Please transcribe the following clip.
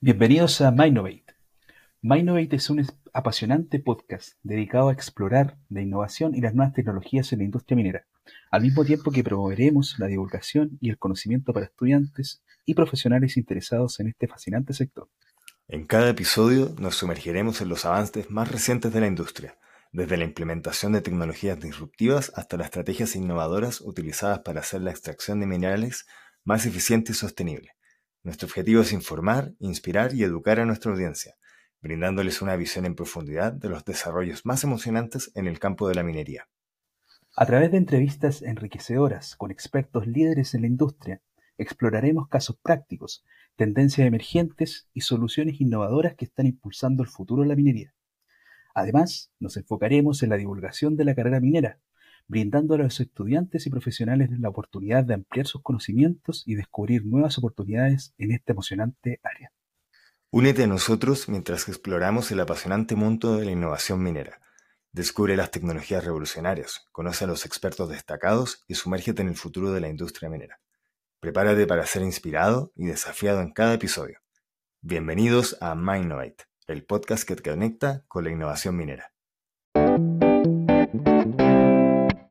Bienvenidos a Mainnovate. Mainnovate es un apasionante podcast dedicado a explorar la innovación y las nuevas tecnologías en la industria minera, al mismo tiempo que promoveremos la divulgación y el conocimiento para estudiantes y profesionales interesados en este fascinante sector. En cada episodio nos sumergiremos en los avances más recientes de la industria, desde la implementación de tecnologías disruptivas hasta las estrategias innovadoras utilizadas para hacer la extracción de minerales más eficiente y sostenible. Nuestro objetivo es informar, inspirar y educar a nuestra audiencia, brindándoles una visión en profundidad de los desarrollos más emocionantes en el campo de la minería. A través de entrevistas enriquecedoras con expertos líderes en la industria, exploraremos casos prácticos, tendencias emergentes y soluciones innovadoras que están impulsando el futuro de la minería. Además, nos enfocaremos en la divulgación de la carrera minera, brindando a los estudiantes y profesionales la oportunidad de ampliar sus conocimientos y descubrir nuevas oportunidades en esta emocionante área. Únete a nosotros mientras exploramos el apasionante mundo de la innovación minera. Descubre las tecnologías revolucionarias, conoce a los expertos destacados y sumérgete en el futuro de la industria minera. Prepárate para ser inspirado y desafiado en cada episodio. Bienvenidos a Mindnovate, el podcast que te conecta con la innovación minera.